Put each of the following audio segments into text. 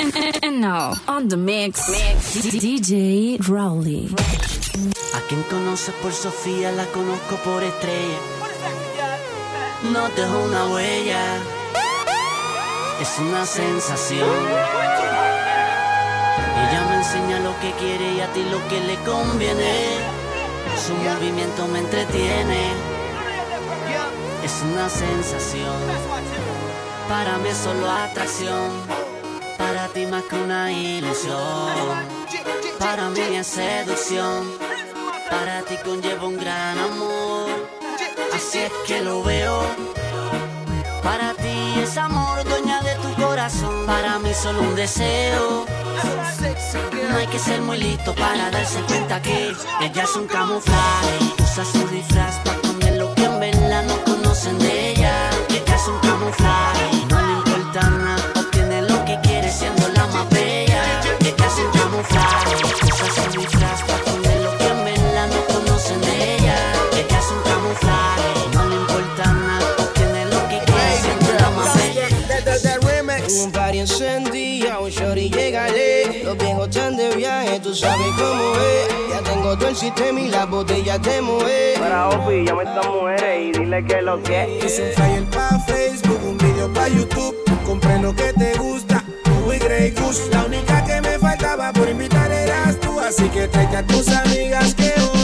And now, on the mix, DJ Rowley. A quien conoces por Sofía, la conozco por estrella. No dejo una huella, es una sensación. Ella me enseña lo que quiere y a ti lo que le conviene. Su movimiento me entretiene, es una sensación. Para mí es solo atracción, para ti más que una ilusión. Para mí es seducción, para ti conlleva un gran amor. Así es que lo veo. Para ti es amor, dueña de tu corazón. Para mí solo un deseo. No hay que ser muy listo para darse cuenta que ella es un camuflaje. Usa su disfraz para poner lo que en verdad no conocen de ella. Ella es un camuflaje. Un party encendido, shorty, llegale. Los viejos están de viaje, tú sabes cómo es. Ya tengo todo el sistema y las botellas te mueven. Para Opi, llama a estas mujeres y dile que lo que Hice un flyer pa' Facebook, un video pa' YouTube. Compré lo que te gusta, y. La única que me faltaba por invitar eras tú. Así que tráete a tus amigas que hoy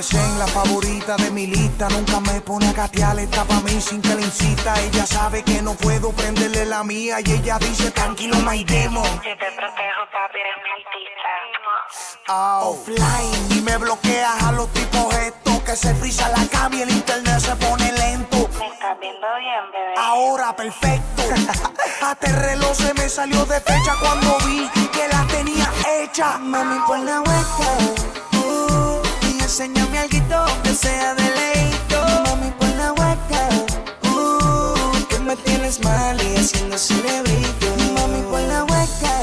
Mi la favorita de mi lista. Nunca me pone a gatear, está pa' mí sin que le incita. Ella sabe que no puedo prenderle la mía. Y ella dice, tranquilo, my demo. Offline y me bloqueas a los tipos estos que se frisa la cama y el internet se pone lento. Ahora perfecto. Hasta el reloj se me salió de fecha cuando vi que la tenía hecha. Mami, por la hueca. Enséñame algo que sea de leito. Mami, por la hueca. Uh, que me tienes mal y haciendo cerebrito. Mami, por la hueca.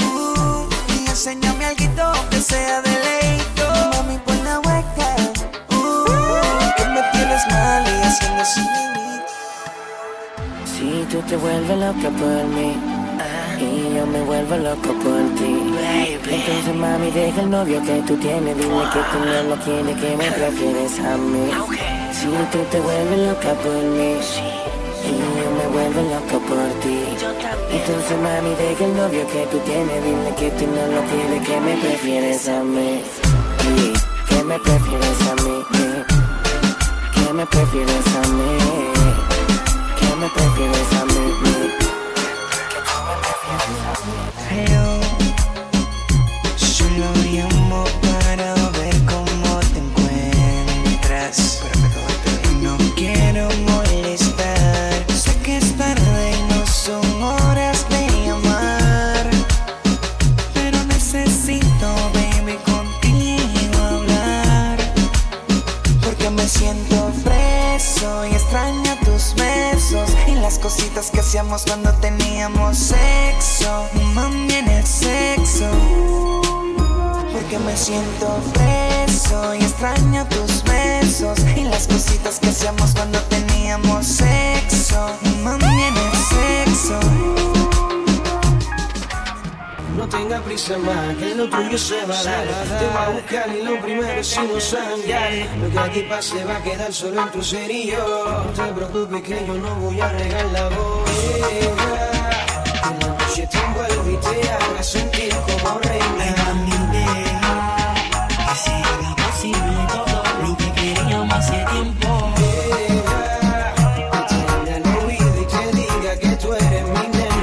Uh, y enséñame algo que sea de leito. Mami, por la hueca. Uh, que me tienes mal y haciendo cerebrito. Si tú te vuelves loca por mí. Y yo me vuelvo loco por ti, entonces mami deja el novio que tú tienes, dile que tú no lo quieres, que me prefieres a mí. Si tú te vuelves loca por mí y yo me vuelvo loco por ti, entonces mami deja el novio que tú tienes, dile que tú no lo quieres, que me prefieres a mí. Que me prefieres a mí, que me prefieres a mí. Aquí pase va a quedar solo usted y yo. No te preocupes que yo no voy a regar la voz. Que la noche te envuelve y te haga sentir como reina. que se haga posible todo lo que queríamos hace tiempo.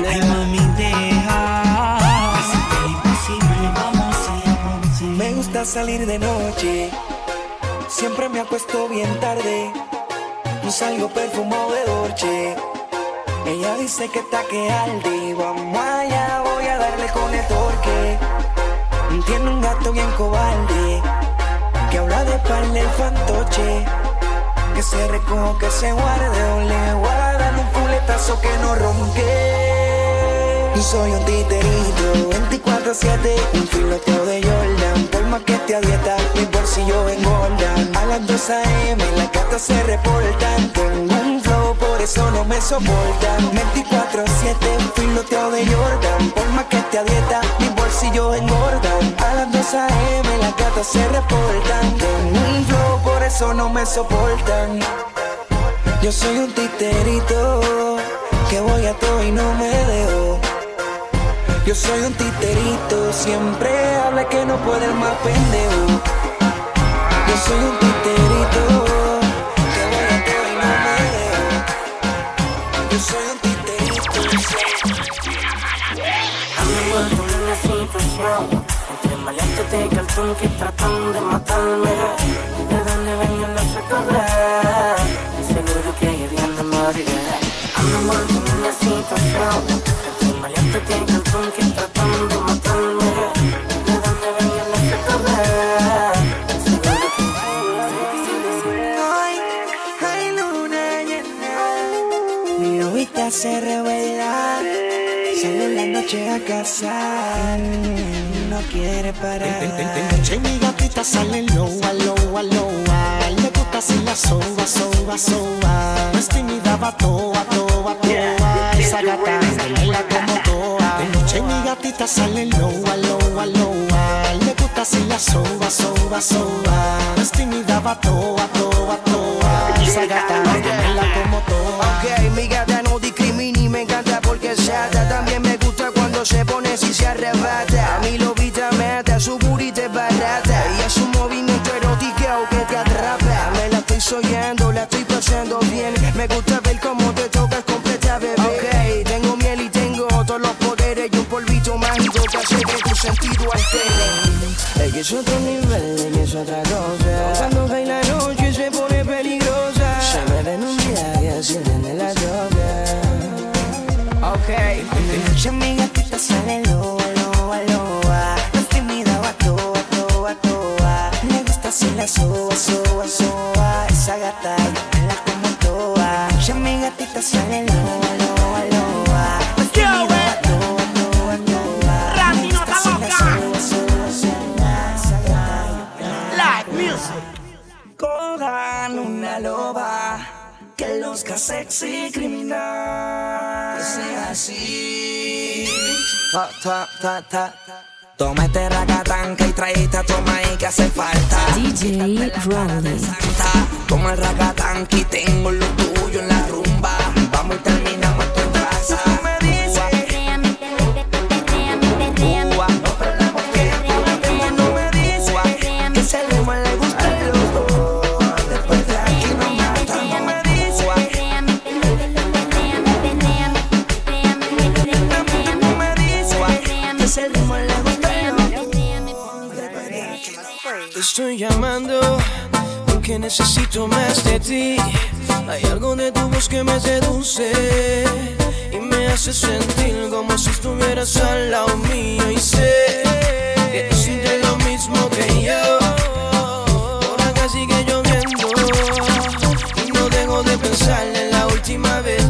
Ay, mami, deja se salir de noche. Siempre me acuesto bien tarde. No salgo perfumado de Dolce. Ella dice que está que alde. Vamos allá, voy a darle con el torque. Tiene un gato bien cobarde. Que habla de parle el fantoche. Que se recoja, que se guarde. O le dar un culetazo que no ronque. Soy un titerito 24-7, un filoteo de Jordan. Por más que te a dieta, mi bolsillo engordan. A las 2 a.m. las gatas se reportan. Tengo un flow, por eso no me soportan. 24-7, un filoteo de Jordan. Por más que te a dieta, mi bolsillo engordan. A las 2 a.m. las gatas se reportan. Tengo un flow, por eso no me soportan. Yo soy un titerito que voy a todo y no me dejo. Yo soy un titerito, siempre habla que no puede más pendejo. Yo soy un titerito que voy a todo y no me dejo. Yo soy un titerito. En una situación Entre maleantes de cartón que tratan de matarme De dónde vengo no sé correr Seguro que hay bien de morir Ando envuelto en una situación Entre maleantes de cartón que tratan de parar. De noche mi gatita sale loa, loa, loa Le gusta así la soba, soba, soba. No es tímida, va toa, toa, toa. Esa gata baila como toa. De noche mi gatita sale loa, loa, loa Le gusta así la soba, soba, soba. No es tímida, va toa, toa, toa. Esa gata baila como toa. Ok, mi gata no discrimina y me encanta porque es chata. También es otro nivel, que es otra cosa. Cuando cae la noche se pone peligrosa. Se me ven un día y de la droga. Ok. De noche mi gatita sale loa, loa. No es tímida, va toa, toa, toa. Le gusta así la soa, soa, soa. Esa gata baila como toa. De noche mi gatita sale loa, ta, ta. Toma este racatán que traíste a toma y que hace falta. DJ Rowley. Toma el racatán que tengo lo tuyo en la rumba. Porque necesito más de ti. Hay algo de tu voz que me seduce y me hace sentir como si estuvieras al lado mío. Y sé que tú sientes lo mismo que yo. Por acá sigue lloviendo y no dejo de pensar en la última vez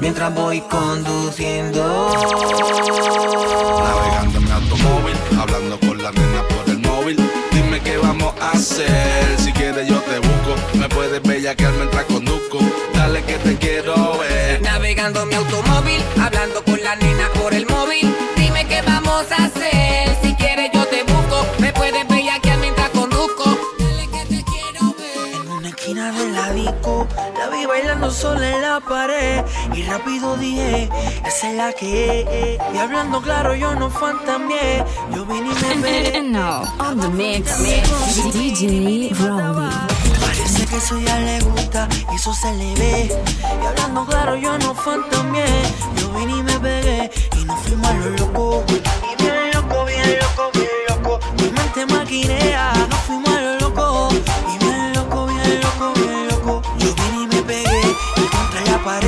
Mientras voy conduciendo. Navegando mi automóvil, hablando con la nena por el móvil. Dime qué vamos a hacer. Si quieres yo te busco. Me puedes bellaquear mientras conduzco. Dale que te quiero ver. Navegando mi automóvil, hablando sola en la pared y rápido dije, esa es la que. Y hablando claro, yo no fantameé, yo vine y me And, and now, on the mix, DJ Parece que eso ya le gusta y eso se le ve. Y hablando claro, yo no fantameé, yo vine y me pegué y no fui malo loco. Y bien loco, bien loco, bien loco, mi mente maquinea.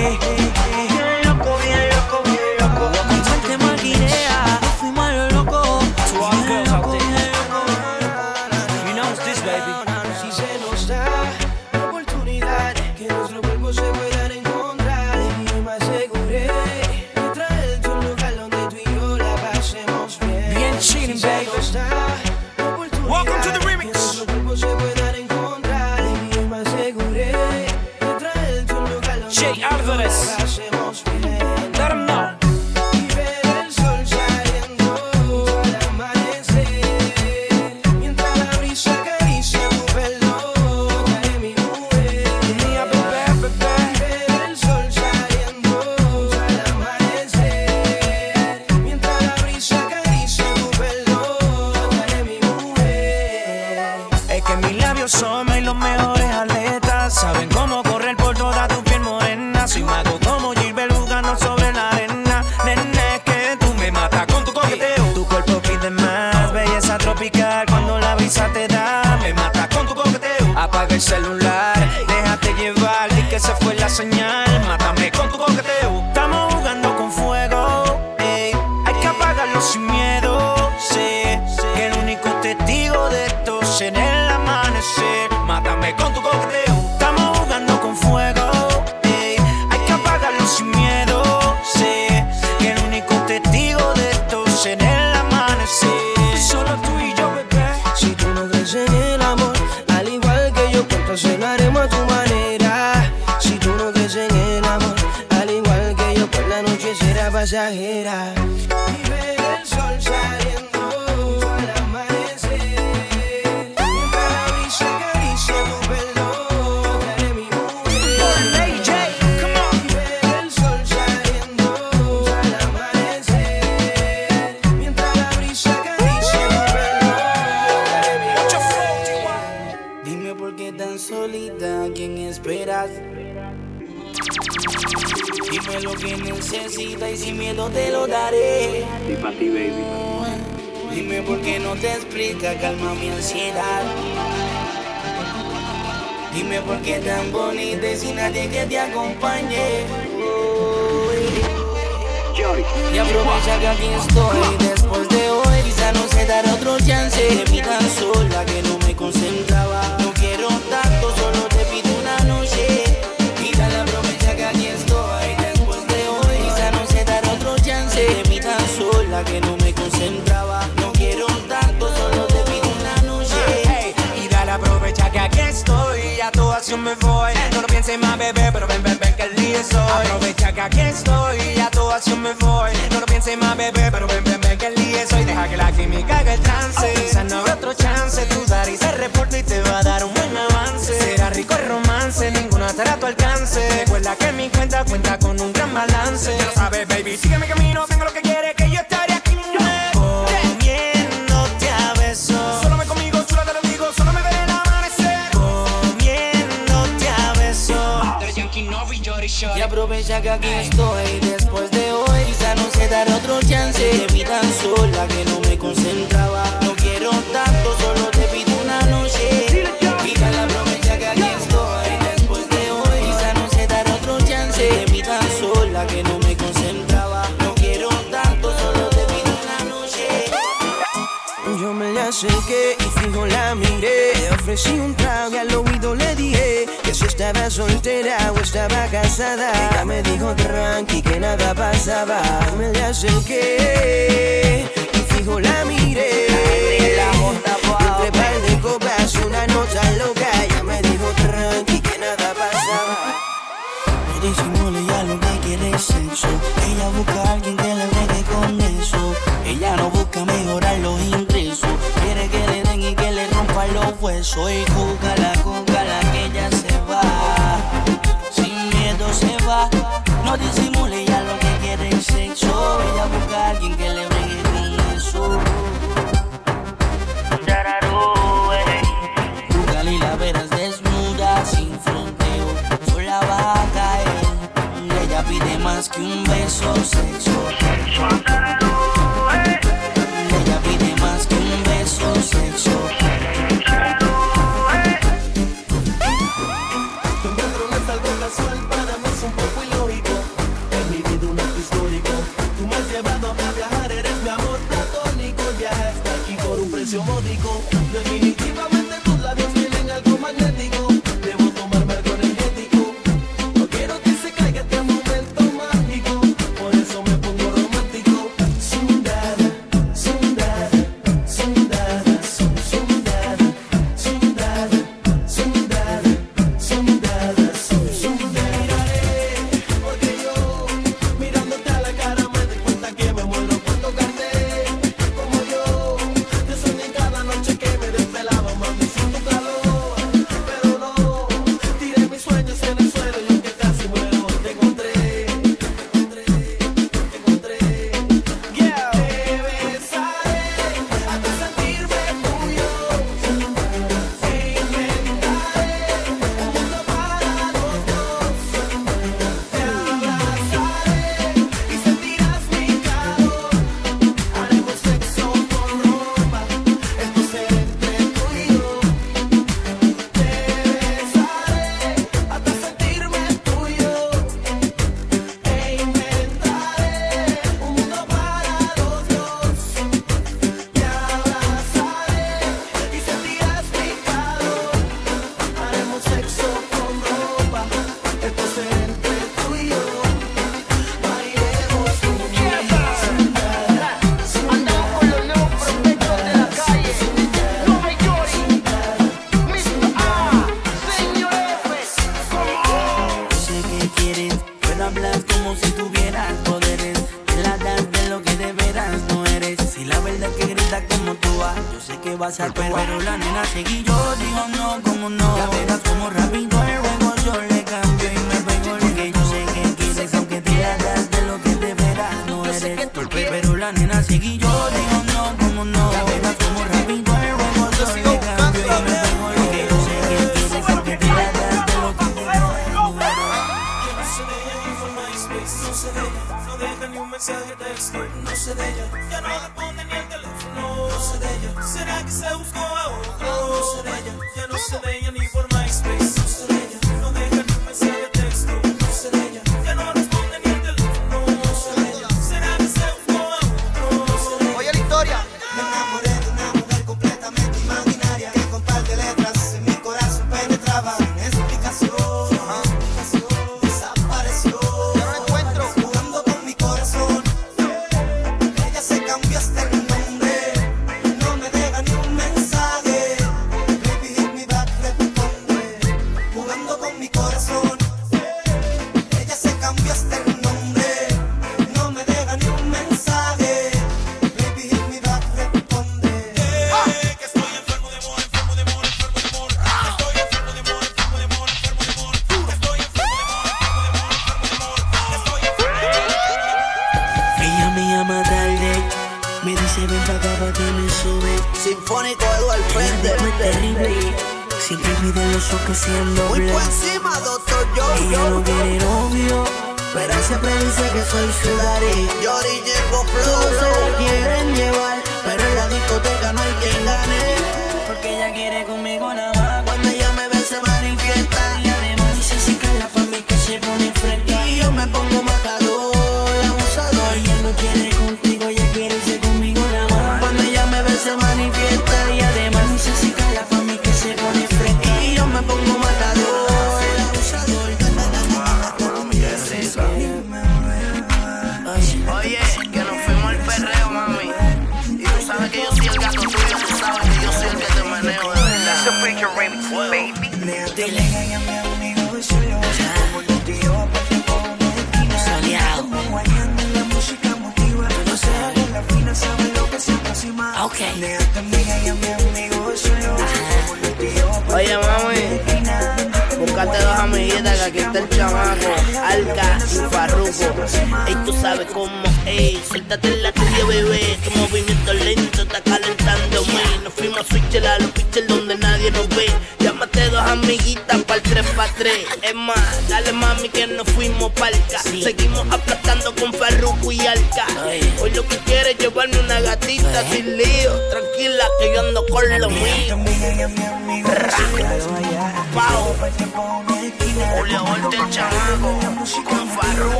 hey. Quién esperas? Dime lo que necesitas y sin miedo te lo daré. Dime por qué no te explica, calma mi ansiedad. Dime por qué tan bonita y sin nadie que te acompañe. Y aprovecha que aquí estoy después de hoy. Quizá no se dará otro chance. Mi tan sola que no me concentraba. Acción me voy. No lo pienses más, bebé, pero ven, ven, ven que el día es hoy. Aprovecha que aquí estoy, a tu acción me voy. No lo pienses más, bebé, pero ven, ven, ven que el día es hoy. Deja que la química haga el trance. Quizá no habrá otro chance, tu dar y se reporta y te va a dar un buen avance. Será rico el romance, ninguna estará a tu alcance. Recuerda que mi cuenta cuenta con un gran balance. Ya lo sabes, baby, sigue mi camino, aprovecha que aquí estoy después de hoy. Quizá no se dará otro chance. De mi tan sola que no me concentraba. No quiero tanto, solo te pido una noche. Y dale aprovecha que aquí estoy después de hoy. Quizá no se dará otro chance. De mi tan sola que no me concentraba. No quiero tanto, solo te pido una noche. Yo me le acerqué y fijo la miré. Ofrecí un trago y al oído le dije estaba soltera o estaba casada. Ella me dijo tranqui que nada pasaba. Me le acerqué y fijo la miré. Entre par de copas, una nota loca. Ella me dijo tranqui que nada pasaba. No disimule ya lo que quiere sexo. Ella busca a alguien que le bregue con eso. Ella no busca mejorar los ingresos. Quiere que le den y que le rompan los huesos. Y júgala, júgala, Miedo se va. No disimule ya lo que quiere es sexo. Ella busca a alguien que le bregue con eso. Eh. Júgala y la verás desnuda, sin fronteo. Sola va a caer. Ella pide más que un beso, sexo. sé de ella, ya no responde ni el teléfono. No sé de ella, será que se buscó a otro. No sé de ella, ya no sé de ella ni por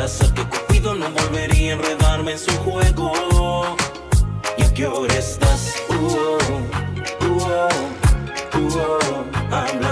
pasa que Cupido no volvería a enredarme en su juego. ¿Y a qué hora estás? Uh -oh, uh -oh, uh -oh,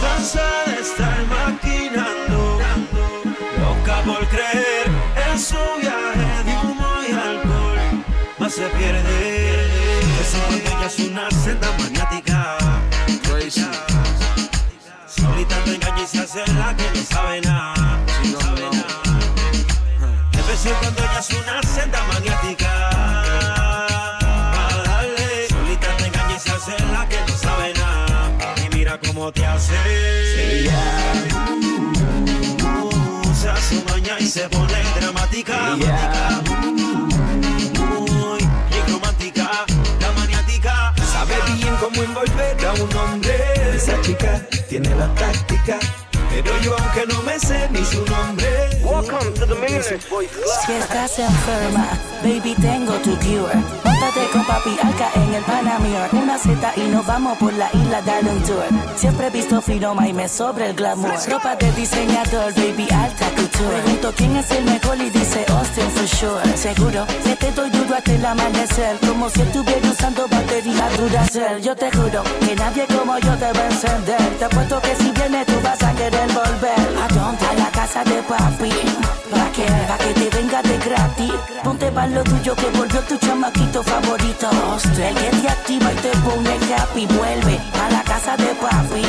Cansada de estar maquinando, loca por creer en su viaje de humo y alcohol, más se pierde. Esa botella es una senda maniática. Solita te engaña y se hace la que no sabe nada. De vez en cuando ella es una senda maniática. Te hace. Se hace maña y se pone dramática. Muy romántica, la maniática. Sabe bien cómo envolver a un hombre. Esa chica tiene la táctica. Pero yo aunque no me sé ni su nombre. Welcome to the Millionaires Boys Si estás enferma, baby, tengo tu cure. Móntate con papi Alca en el Panamir. Una cita y nos vamos por la isla dar un tour. Siempre he visto firoma y me sobra el glamour. Ropa de diseñador, baby, alta couture. Pregunto quién es el mejor y dice Austin for sure. Seguro que te doy duro hasta el amanecer. Como si estuviera usando batería Duracell. Yo te juro que nadie como yo te va a encender. Te apuesto que si vienes tú vas a querer volver. ¿A dónde? A la casa de papi. ¿Pa' qué? Pa' que te venga de gratis. Ponte pa' lo tuyo que volvió tu chamaquito favorito. El que te activa y te pone happy. Vuelve a la casa de papi.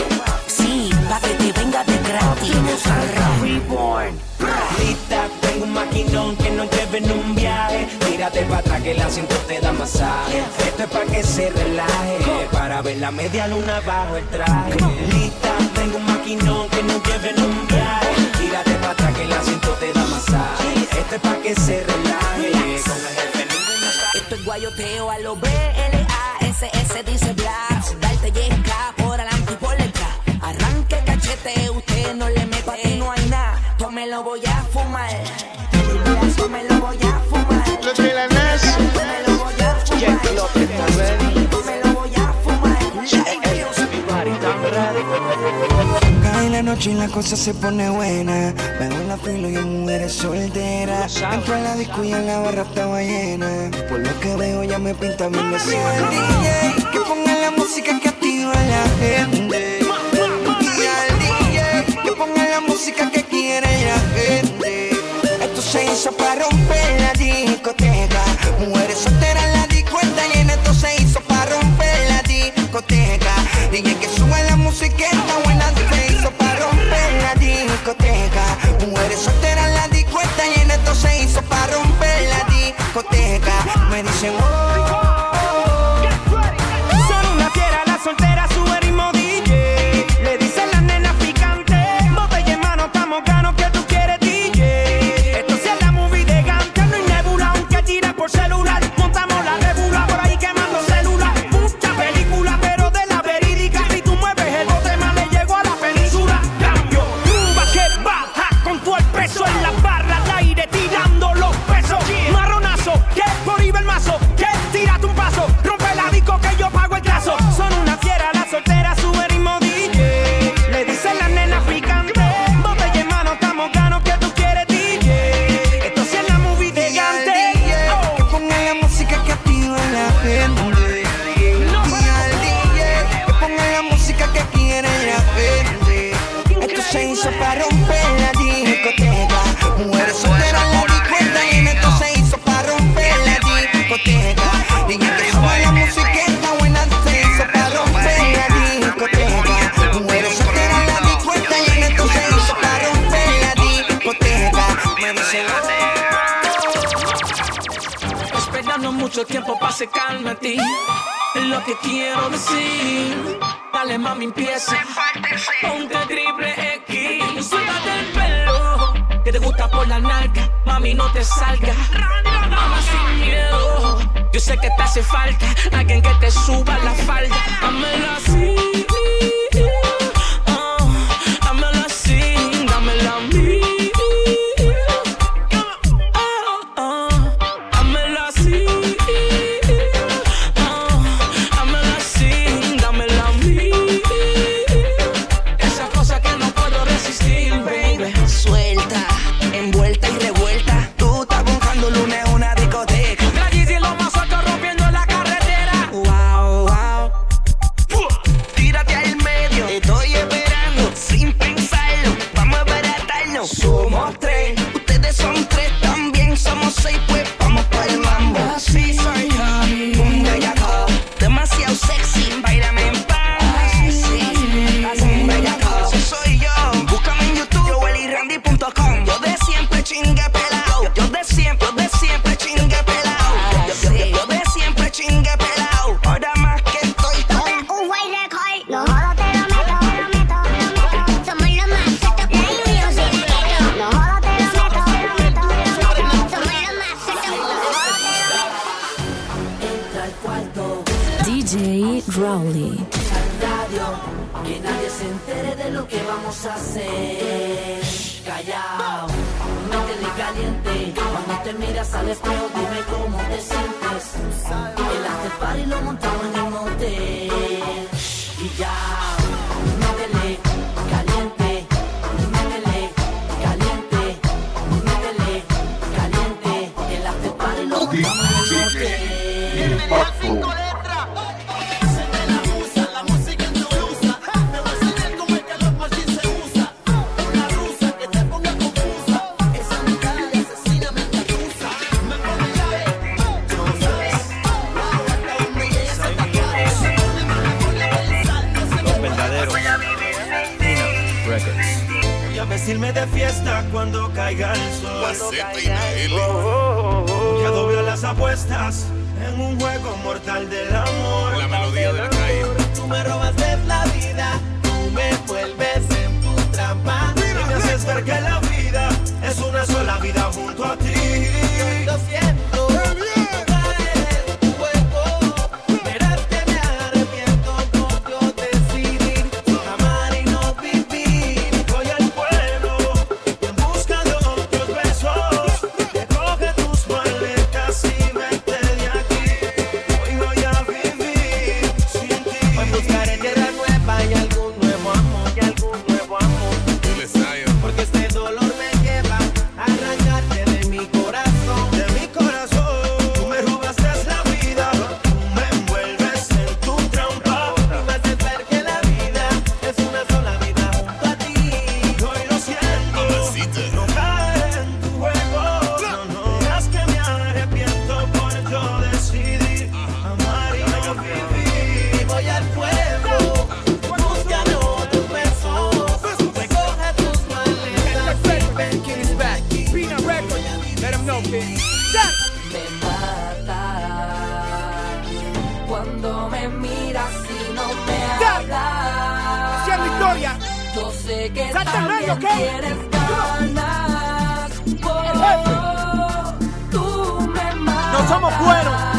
Sí, pa' que te venga de gratis. Reborn. Lista, tengo un maquinón que nos lleve en Tírate para atrás que el asiento te da masaje. Esto es para que se relaje. Para ver la media luna bajo el traje. Lista, tengo un maquinón que nos lleve un viaje. Tírate para atrás que el asiento te da masaje. Esto es para que se relaje. Con el jefe ninguno Esto es guayoteo a lo B-L-A-S-S dice Black. Darte yesca por adelante y por detrás. Arranque cachete, usted no le mete. Pa' ti no hay nada, yo me lo voy a fumar. Noche y la cosa se pone buena. Veo la filo y en mujeres solteras. Entro a la disco y en la barra estaba llena. Por lo que veo ya me pinta bien cena. DJ, que ponga la música que activa a la gente. Y al DJ, que ponga la música que quiere la gente. Esto se hizo para romper la discoteca. Mujeres solteras la disco está llena. Esto se hizo para romper la discoteca. DJ que sube la música está buena. Discoteca. Mujeres solteras en la disco está llena. Esto se hizo para romper la discoteca. Me dicen, oh, de fiesta cuando caiga el sol. Ya dobla las apuestas en un juego mortal del amor. La melodía de la calle. Tú me robaste la vida, tú me vuelves en tu trampa. Mira, y me haces ver que la vida es una sola vida junto a ti.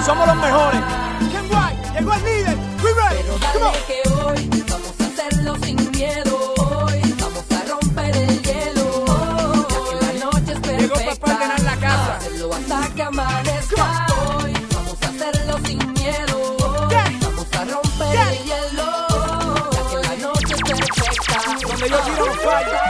Somos los mejores. Ken White, llegó el líder. We ready. Pero dale Come on. que hoy vamos a hacerlo sin miedo. Hoy vamos a romper el hielo. Hoy, ya que la noche es perfecta. Llegó para ordenar la casa. Hacerlo hasta que amanezca. Hoy vamos a hacerlo sin miedo. Vamos a romper el hielo. Ya que la noche es perfecta. Yo tiro los fallos.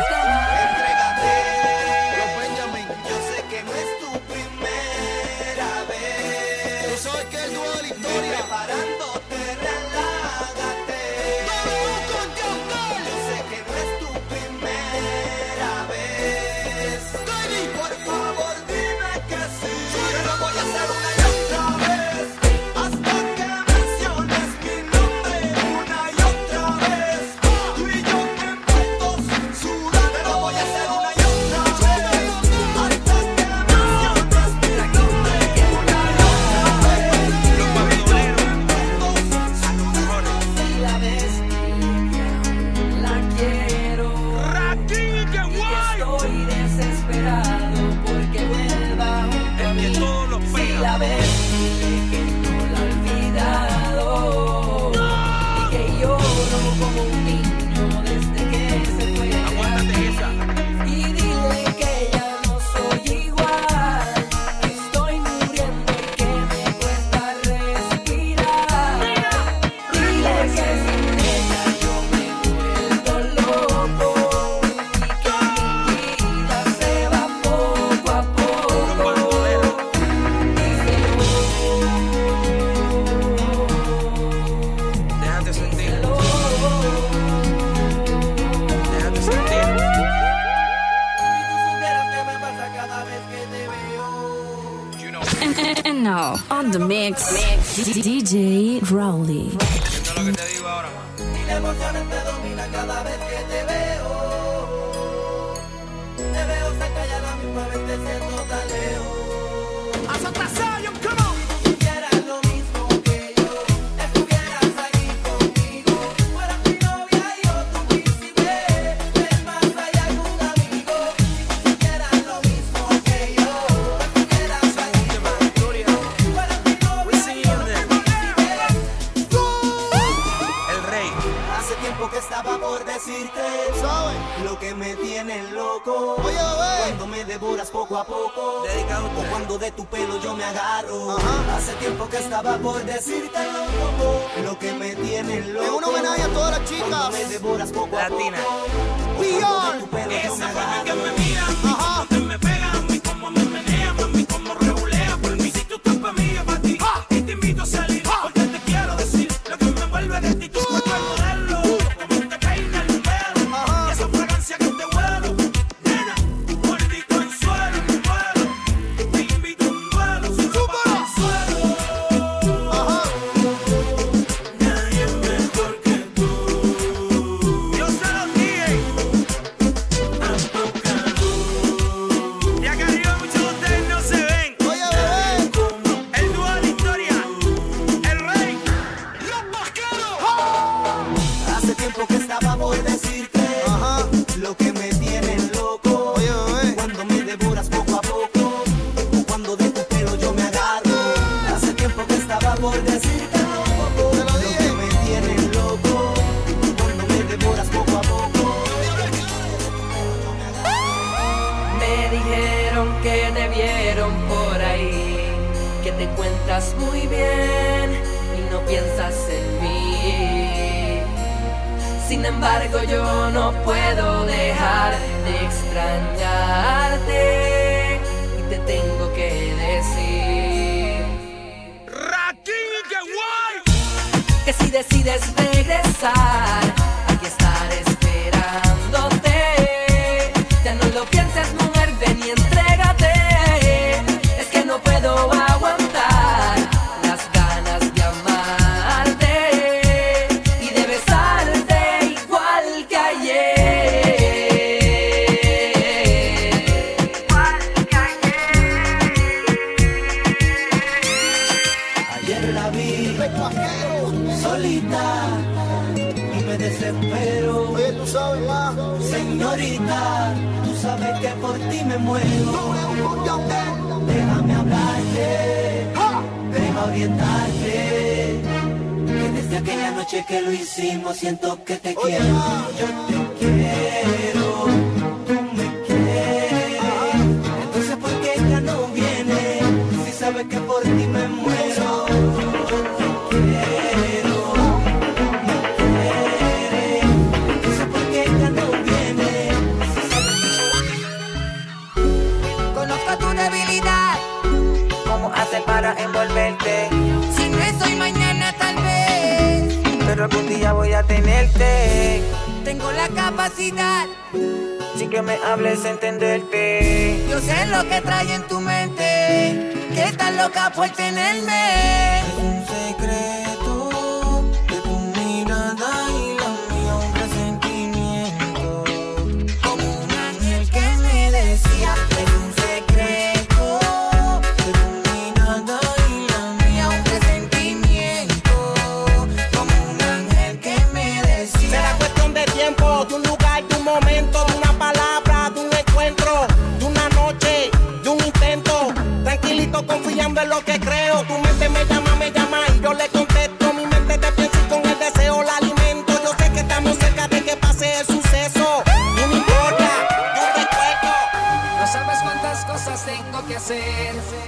desespero. Oye, tú sabes más. Señorita, tú sabes que por ti me muero. Déjame hablarte, déjame orientarte. Que desde aquella noche que lo hicimos siento que te quiero. Yo te quiero. Algún día voy a tenerte. Tengo la capacidad. Sí que me hables entenderte. Yo sé lo que trae en tu mente. Que estás loca por tenerme. Es un secreto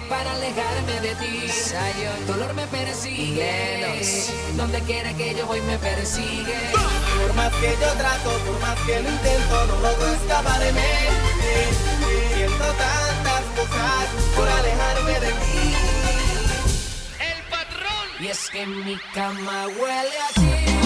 para alejarme de ti. El dolor me persigue, donde quiera que yo voy me persigue. Por más que yo trato, por más que lo intento, no logro mí. Siento tantas cosas por alejarme de ti. El patrón. Y es que mi cama huele así.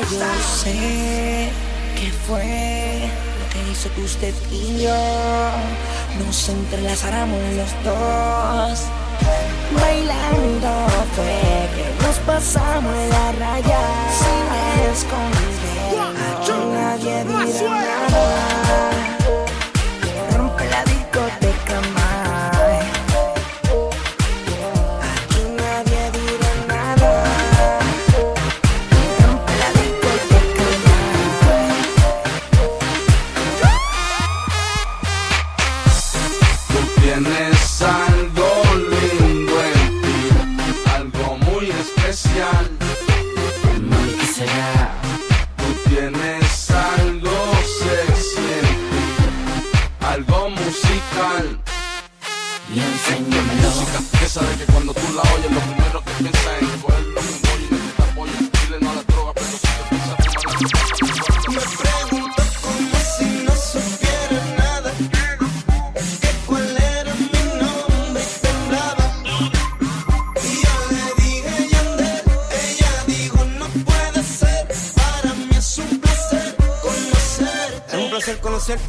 yo sé que fue lo que hizo que usted y yo nos entrelazáramos los dos. Bailando fue que nos pasamos la raya sin esconder. Nadie dirá nada.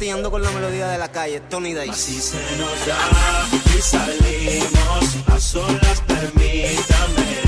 Parteando con la melodía de la calle, Tony Day. Así se nos da y salimos a solas, permítame.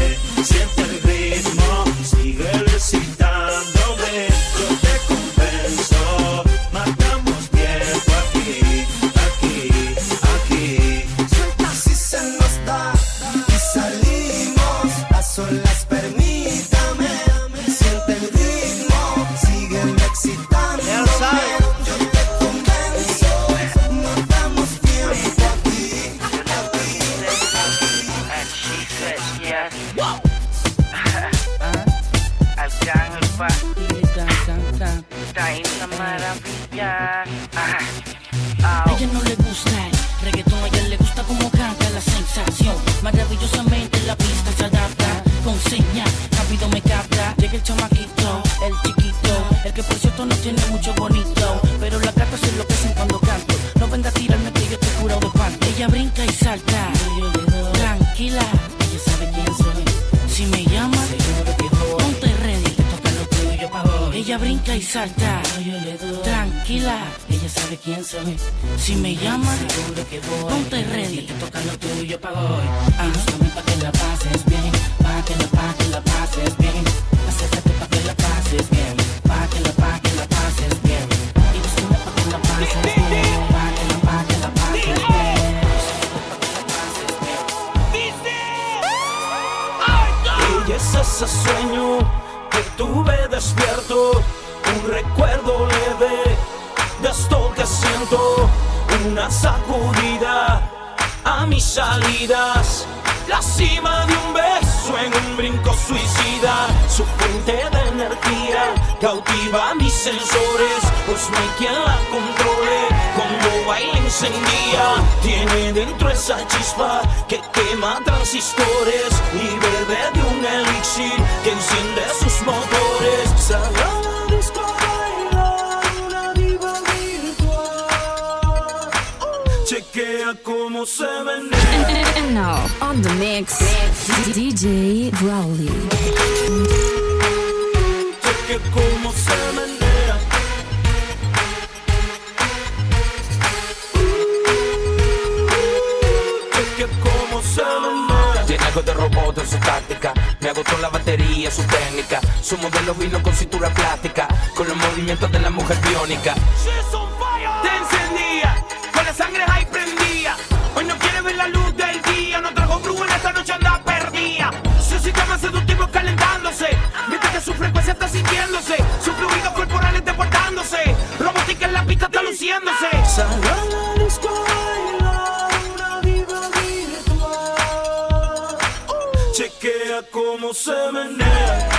Cautiva mis sensores, pues no hay quien la controle. Cuando baila incendia, tiene dentro esa chispa que quema transistores y bebe de un elixir que enciende sus motores. Sagrada disco baila una diva virtual. Chequea cómo se venera. And now on the mix, mix. DJ Rowley que como se menea. Que como se menea. Tiene algo de robot en su táctica. Me agotó la batería, su técnica. Su modelo vino con cintura plástica. Con los movimientos de la mujer biónica. She's on fire. seminar.